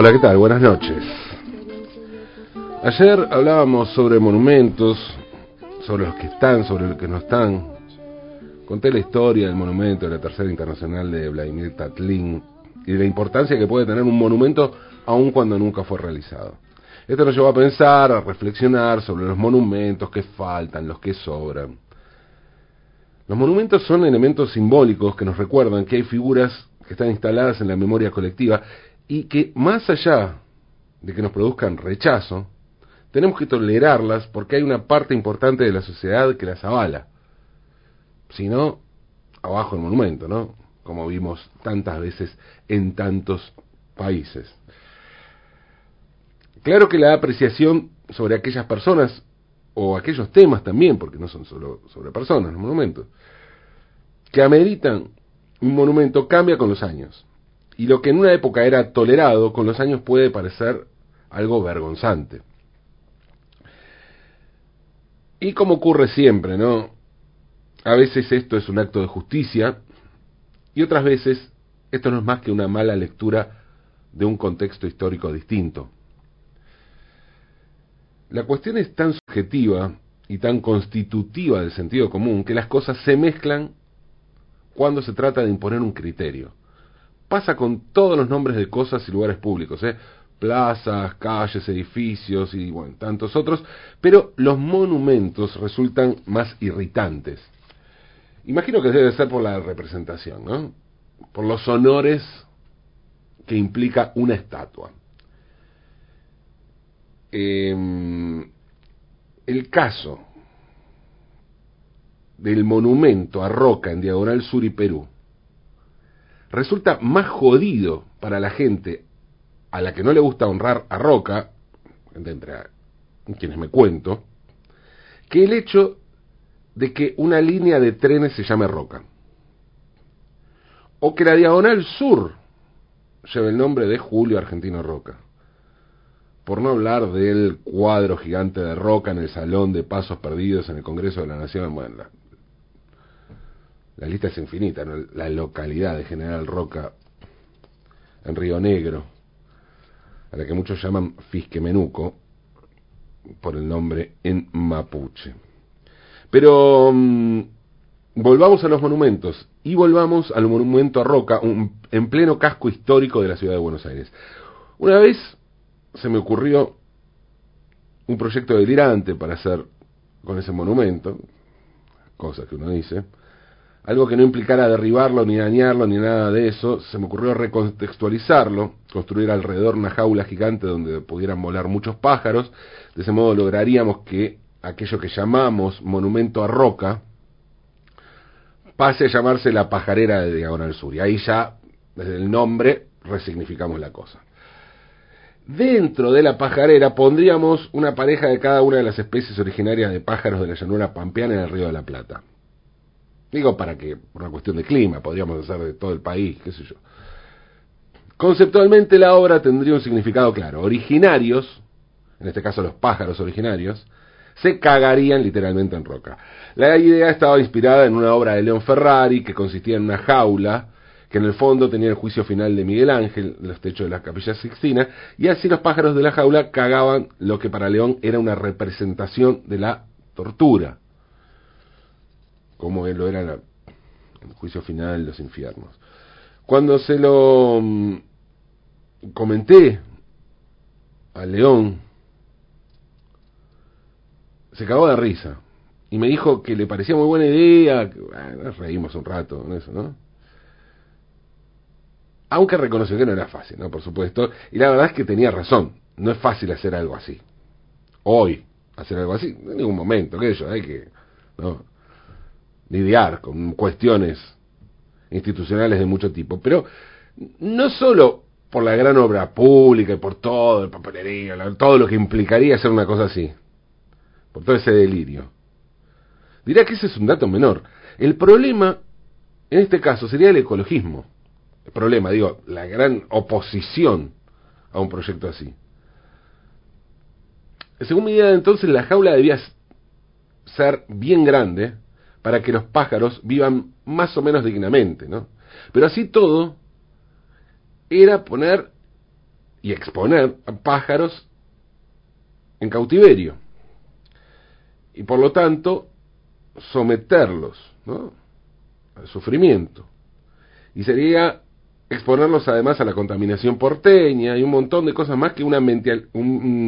Hola, ¿qué tal? Buenas noches. Ayer hablábamos sobre monumentos, sobre los que están, sobre los que no están. Conté la historia del monumento de la Tercera Internacional de Vladimir Tatlin y de la importancia que puede tener un monumento aun cuando nunca fue realizado. Esto nos llevó a pensar, a reflexionar sobre los monumentos que faltan, los que sobran. Los monumentos son elementos simbólicos que nos recuerdan que hay figuras que están instaladas en la memoria colectiva y que más allá de que nos produzcan rechazo, tenemos que tolerarlas porque hay una parte importante de la sociedad que las avala. Si no, abajo el monumento, ¿no? Como vimos tantas veces en tantos países. Claro que la apreciación sobre aquellas personas o aquellos temas también, porque no son solo sobre personas los monumentos, que ameritan un monumento cambia con los años. Y lo que en una época era tolerado, con los años puede parecer algo vergonzante. Y como ocurre siempre, ¿no? A veces esto es un acto de justicia y otras veces esto no es más que una mala lectura de un contexto histórico distinto. La cuestión es tan subjetiva y tan constitutiva del sentido común que las cosas se mezclan cuando se trata de imponer un criterio. Pasa con todos los nombres de cosas y lugares públicos, ¿eh? plazas, calles, edificios y bueno, tantos otros, pero los monumentos resultan más irritantes. Imagino que debe ser por la representación, ¿no? Por los honores que implica una estatua. Eh, el caso del monumento a Roca en Diagonal Sur y Perú resulta más jodido para la gente a la que no le gusta honrar a Roca, entre quienes me cuento, que el hecho de que una línea de trenes se llame Roca. O que la Diagonal Sur lleve el nombre de Julio Argentino Roca. Por no hablar del cuadro gigante de Roca en el Salón de Pasos Perdidos en el Congreso de la Nación. Bueno, la lista es infinita, ¿no? La localidad de General Roca en Río Negro, a la que muchos llaman Fisquemenuco, por el nombre en mapuche. Pero mm, volvamos a los monumentos y volvamos al monumento a Roca, un, en pleno casco histórico de la ciudad de Buenos Aires. Una vez se me ocurrió un proyecto delirante para hacer con ese monumento, cosa que uno dice, algo que no implicara derribarlo ni dañarlo ni nada de eso, se me ocurrió recontextualizarlo, construir alrededor una jaula gigante donde pudieran volar muchos pájaros, de ese modo lograríamos que aquello que llamamos monumento a roca pase a llamarse la pajarera de Diagonal Sur, y ahí ya, desde el nombre, resignificamos la cosa. Dentro de la pajarera pondríamos una pareja de cada una de las especies originarias de pájaros de la llanura pampeana en el río de la Plata. Digo para que, por una cuestión de clima, podríamos hacer de todo el país, qué sé yo. Conceptualmente la obra tendría un significado claro. Originarios, en este caso los pájaros originarios, se cagarían literalmente en roca. La idea estaba inspirada en una obra de León Ferrari que consistía en una jaula que en el fondo tenía el juicio final de Miguel Ángel, los techos de la capilla Sixtina, y así los pájaros de la jaula cagaban lo que para León era una representación de la tortura como lo era el juicio final de los infiernos. Cuando se lo mm, comenté a León, se cagó de risa y me dijo que le parecía muy buena idea, que, bueno, reímos un rato con eso, ¿no? Aunque reconoció que no era fácil, ¿no? Por supuesto, y la verdad es que tenía razón, no es fácil hacer algo así. Hoy, hacer algo así, en ningún momento, que yo, hay que, ¿no? Lidiar con cuestiones institucionales de mucho tipo, pero no solo por la gran obra pública y por todo el papelería, todo lo que implicaría hacer una cosa así, por todo ese delirio, Dirá que ese es un dato menor. El problema, en este caso, sería el ecologismo. El problema, digo, la gran oposición a un proyecto así. Según mi idea, entonces, la jaula debía ser bien grande para que los pájaros vivan más o menos dignamente, ¿no? Pero así todo, era poner y exponer a pájaros en cautiverio. Y por lo tanto, someterlos ¿no? al sufrimiento. Y sería exponerlos además a la contaminación porteña y un montón de cosas más que un,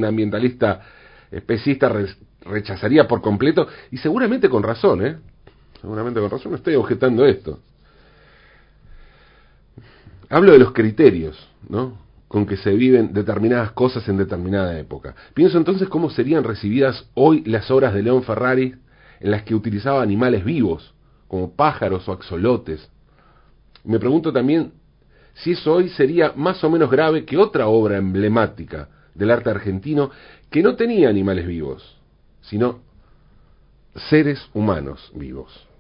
ambientalista especista rechazaría por completo y seguramente con razón, ¿eh? Seguramente con razón, estoy objetando esto. Hablo de los criterios, ¿no? Con que se viven determinadas cosas en determinada época. Pienso entonces cómo serían recibidas hoy las obras de León Ferrari en las que utilizaba animales vivos, como pájaros o axolotes. Me pregunto también si eso hoy sería más o menos grave que otra obra emblemática del arte argentino que no tenía animales vivos, sino seres humanos vivos.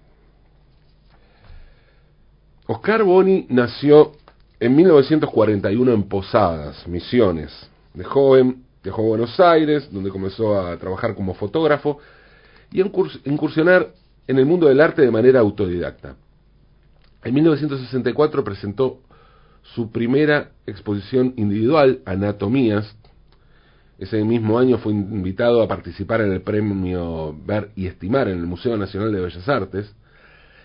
Oscar Boni nació en 1941 en Posadas, Misiones. De joven viajó a Buenos Aires, donde comenzó a trabajar como fotógrafo y a incursionar en el mundo del arte de manera autodidacta. En 1964 presentó su primera exposición individual, Anatomías. Ese mismo año fue invitado a participar en el premio Ver y Estimar en el Museo Nacional de Bellas Artes.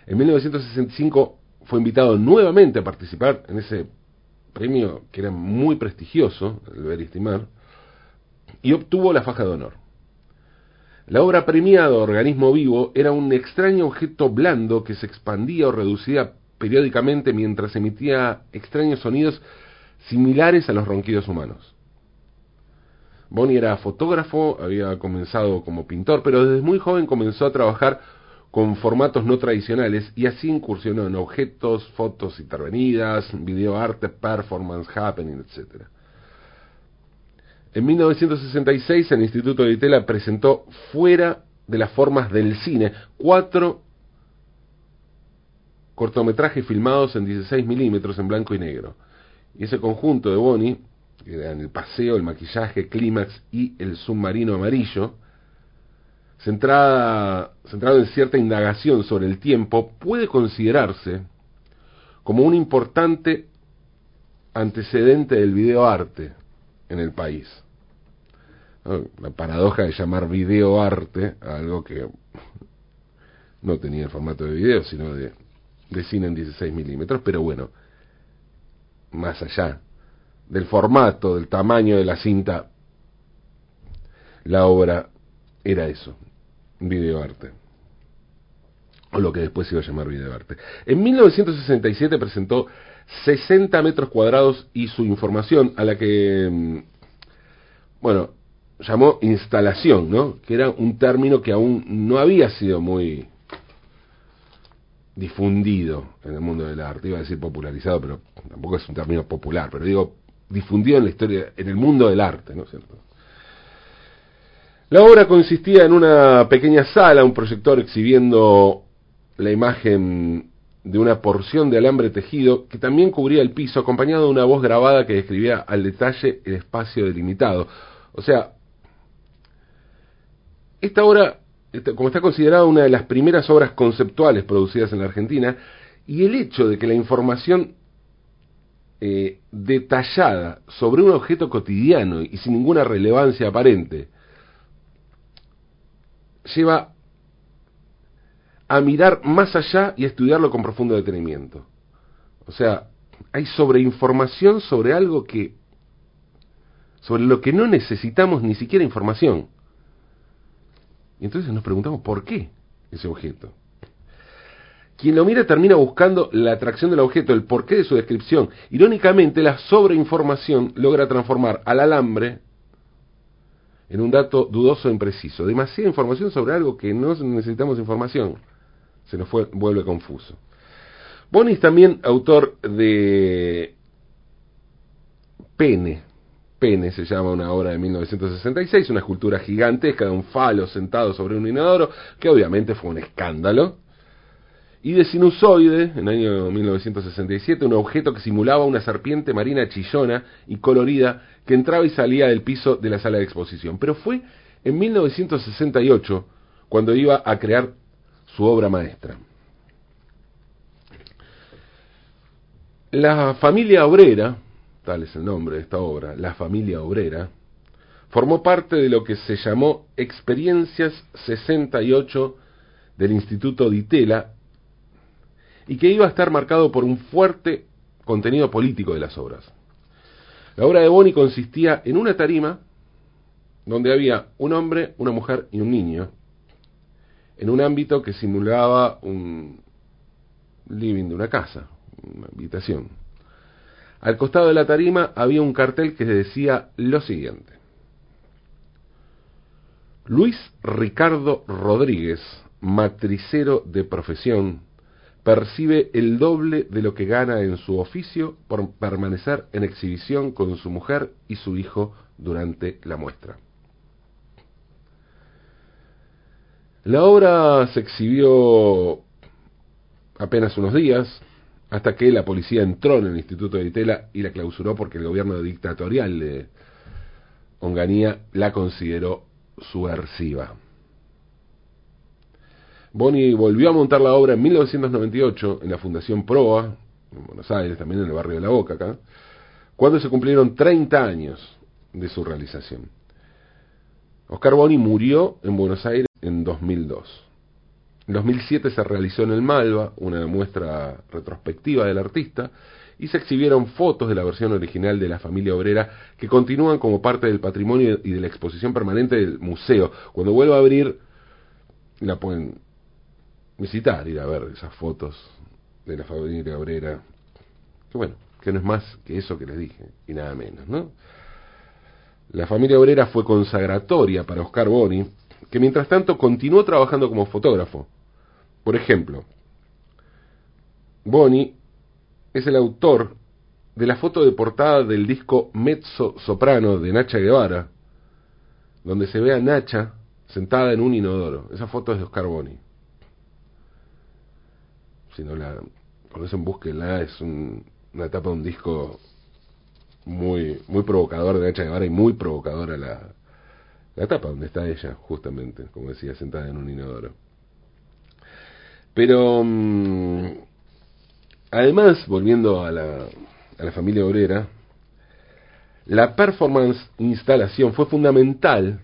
En 1965 fue invitado nuevamente a participar en ese premio que era muy prestigioso, el estimar, y obtuvo la faja de honor. La obra premiada, Organismo Vivo, era un extraño objeto blando que se expandía o reducía periódicamente mientras emitía extraños sonidos similares a los ronquidos humanos. Bonnie era fotógrafo, había comenzado como pintor, pero desde muy joven comenzó a trabajar con formatos no tradicionales y así incursionó en objetos, fotos intervenidas, videoarte, performance, happening, etc. En 1966 el Instituto de Itela presentó Fuera de las formas del cine cuatro cortometrajes filmados en 16 milímetros en blanco y negro. Y ese conjunto de Bonnie, que eran el paseo, el maquillaje, clímax y el submarino amarillo, centrada, centrado en cierta indagación sobre el tiempo, puede considerarse como un importante antecedente del videoarte en el país. La paradoja de llamar videoarte a algo que no tenía el formato de video, sino de, de cine en 16 milímetros, pero bueno, más allá del formato, del tamaño de la cinta, la obra era eso, videoarte. O lo que después se iba a llamar videoarte. En 1967 presentó 60 metros cuadrados y su información, a la que, mm, bueno, llamó instalación, ¿no? Que era un término que aún no había sido muy difundido en el mundo del arte. Iba a decir popularizado, pero tampoco es un término popular, pero digo difundido en la historia, en el mundo del arte, ¿no es cierto? La obra consistía en una pequeña sala, un proyector exhibiendo la imagen de una porción de alambre tejido que también cubría el piso, acompañado de una voz grabada que describía al detalle el espacio delimitado. O sea, esta obra, como está considerada una de las primeras obras conceptuales producidas en la Argentina, y el hecho de que la información eh, detallada sobre un objeto cotidiano y sin ninguna relevancia aparente lleva a mirar más allá y a estudiarlo con profundo detenimiento. O sea, hay sobreinformación sobre algo que sobre lo que no necesitamos ni siquiera información. Y entonces nos preguntamos por qué ese objeto. Quien lo mira termina buscando la atracción del objeto, el porqué de su descripción. Irónicamente, la sobreinformación logra transformar al alambre en un dato dudoso e impreciso. Demasiada información sobre algo que no necesitamos información. Se nos fue, vuelve confuso. Bonis también autor de Pene, Pene se llama una obra de 1966, una escultura gigantesca de un falo sentado sobre un inodoro, que obviamente fue un escándalo. Y de Sinusoide, en el año 1967, un objeto que simulaba una serpiente marina chillona y colorida que entraba y salía del piso de la sala de exposición. Pero fue en 1968 cuando iba a crear su obra maestra. La familia obrera, tal es el nombre de esta obra, La familia obrera, formó parte de lo que se llamó Experiencias 68 del Instituto Ditela y que iba a estar marcado por un fuerte contenido político de las obras. La obra de Boni consistía en una tarima donde había un hombre, una mujer y un niño, en un ámbito que simulaba un living de una casa, una habitación. Al costado de la tarima había un cartel que decía lo siguiente. Luis Ricardo Rodríguez, matricero de profesión, percibe el doble de lo que gana en su oficio por permanecer en exhibición con su mujer y su hijo durante la muestra. La obra se exhibió apenas unos días, hasta que la policía entró en el Instituto de Itela y la clausuró porque el gobierno dictatorial de Onganía la consideró subversiva. Boni volvió a montar la obra en 1998 en la Fundación Proa, en Buenos Aires, también en el barrio de La Boca, acá, cuando se cumplieron 30 años de su realización. Oscar Boni murió en Buenos Aires en 2002. En 2007 se realizó en el Malva una muestra retrospectiva del artista y se exhibieron fotos de la versión original de la familia obrera que continúan como parte del patrimonio y de la exposición permanente del museo. Cuando vuelva a abrir, la pueden visitar, ir a ver esas fotos de la familia obrera. Que bueno, que no es más que eso que les dije, y nada menos, ¿no? La familia obrera fue consagratoria para Oscar Boni, que mientras tanto continuó trabajando como fotógrafo por ejemplo, Boni es el autor de la foto de portada del disco Mezzo Soprano de Nacha Guevara, donde se ve a Nacha sentada en un inodoro. Esa foto es de Oscar Boni. Si no la conocen, búsquenla. Es una etapa de un disco muy, muy provocador de Nacha Guevara y muy provocadora la, la etapa donde está ella, justamente, como decía, sentada en un inodoro. Pero mm, además, volviendo a la, a la familia obrera, la performance instalación fue fundamental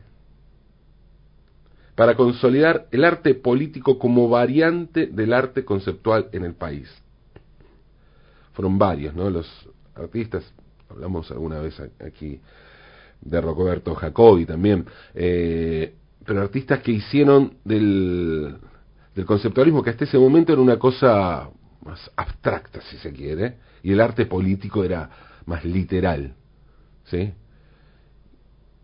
para consolidar el arte político como variante del arte conceptual en el país. Fueron varios, ¿no? Los artistas, hablamos alguna vez aquí de Rocoberto Jacobi también, eh, pero artistas que hicieron del, del conceptualismo, que hasta ese momento era una cosa más abstracta, si se quiere, y el arte político era más literal. ¿sí?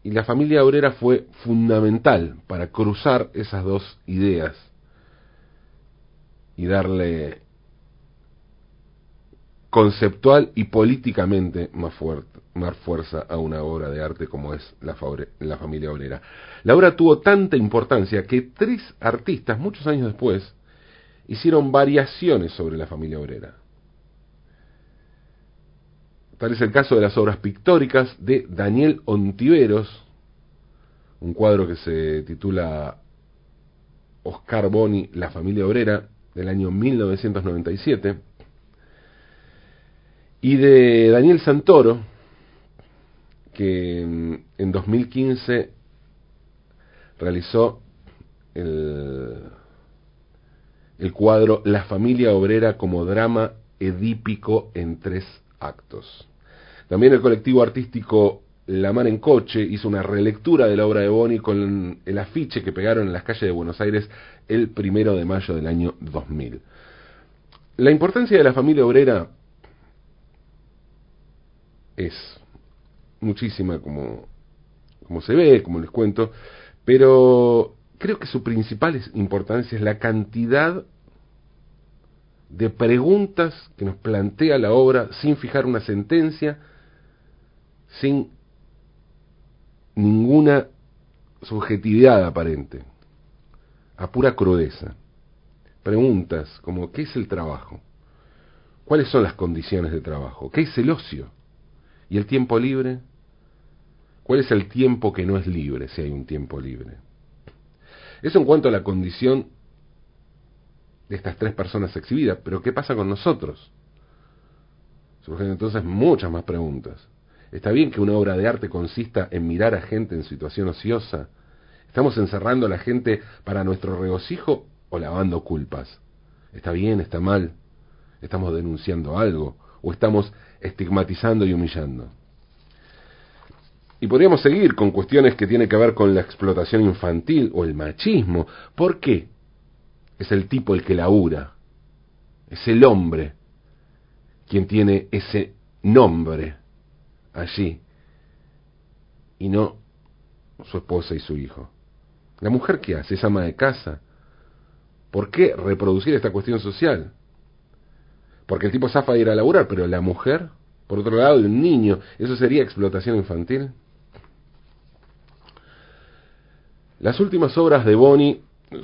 Y la familia obrera fue fundamental para cruzar esas dos ideas y darle conceptual y políticamente más, fuerza a una obra de arte como es la familia obrera. La obra tuvo tanta importancia que tres artistas, muchos años después, hicieron variaciones sobre la familia obrera. Tal es el caso de las obras pictóricas de Daniel Ontiveros, un cuadro que se titula Oscar Boni, La familia obrera, del año 1997, y de Daniel Santoro, que en 2015 realizó el, el cuadro La familia obrera como drama edípico en tres actos. También el colectivo artístico La Mar en Coche hizo una relectura de la obra de Boni con el afiche que pegaron en las calles de Buenos Aires el primero de mayo del año 2000. La importancia de la familia obrera es muchísima como, como se ve, como les cuento, pero creo que su principal importancia es la cantidad de preguntas que nos plantea la obra sin fijar una sentencia, sin ninguna subjetividad aparente, a pura crudeza. Preguntas como ¿qué es el trabajo? ¿Cuáles son las condiciones de trabajo? ¿Qué es el ocio? ¿Y el tiempo libre? ¿Cuál es el tiempo que no es libre, si hay un tiempo libre? Eso en cuanto a la condición de estas tres personas exhibidas, pero ¿qué pasa con nosotros? Surgen entonces muchas más preguntas. ¿Está bien que una obra de arte consista en mirar a gente en situación ociosa? ¿Estamos encerrando a la gente para nuestro regocijo o lavando culpas? ¿Está bien? ¿Está mal? ¿Estamos denunciando algo? ¿O estamos estigmatizando y humillando? Y podríamos seguir con cuestiones que tienen que ver con la explotación infantil o el machismo. ¿Por qué? Es el tipo el que labura. Es el hombre quien tiene ese nombre allí. Y no su esposa y su hijo. ¿La mujer qué hace? ¿Es ama de casa? ¿Por qué reproducir esta cuestión social? Porque el tipo zafa de ir a laburar, pero la mujer, por otro lado, de un niño, ¿eso sería explotación infantil? Las últimas obras de Boni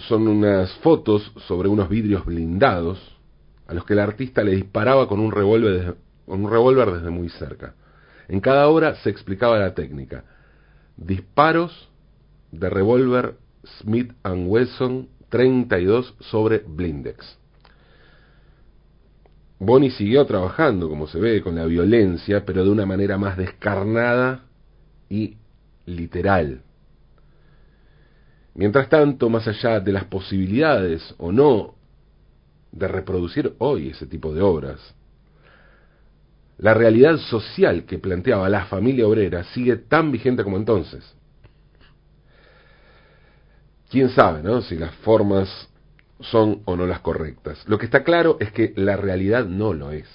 son unas fotos sobre unos vidrios blindados a los que el artista le disparaba con un revólver, con un revólver desde muy cerca. En cada obra se explicaba la técnica. Disparos de revólver Smith Wesson 32 sobre blindex. Bonnie siguió trabajando, como se ve, con la violencia, pero de una manera más descarnada y literal. Mientras tanto, más allá de las posibilidades o no de reproducir hoy ese tipo de obras, la realidad social que planteaba la familia obrera sigue tan vigente como entonces. Quién sabe, ¿no? Si las formas son o no las correctas. Lo que está claro es que la realidad no lo es.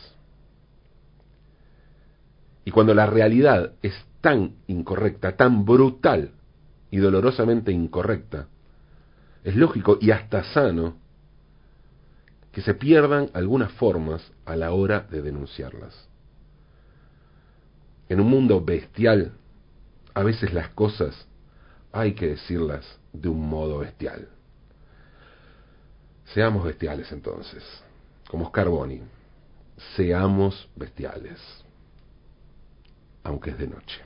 Y cuando la realidad es tan incorrecta, tan brutal, y dolorosamente incorrecta, es lógico y hasta sano que se pierdan algunas formas a la hora de denunciarlas. En un mundo bestial, a veces las cosas hay que decirlas de un modo bestial. Seamos bestiales entonces, como Oscar Boni, seamos bestiales, aunque es de noche.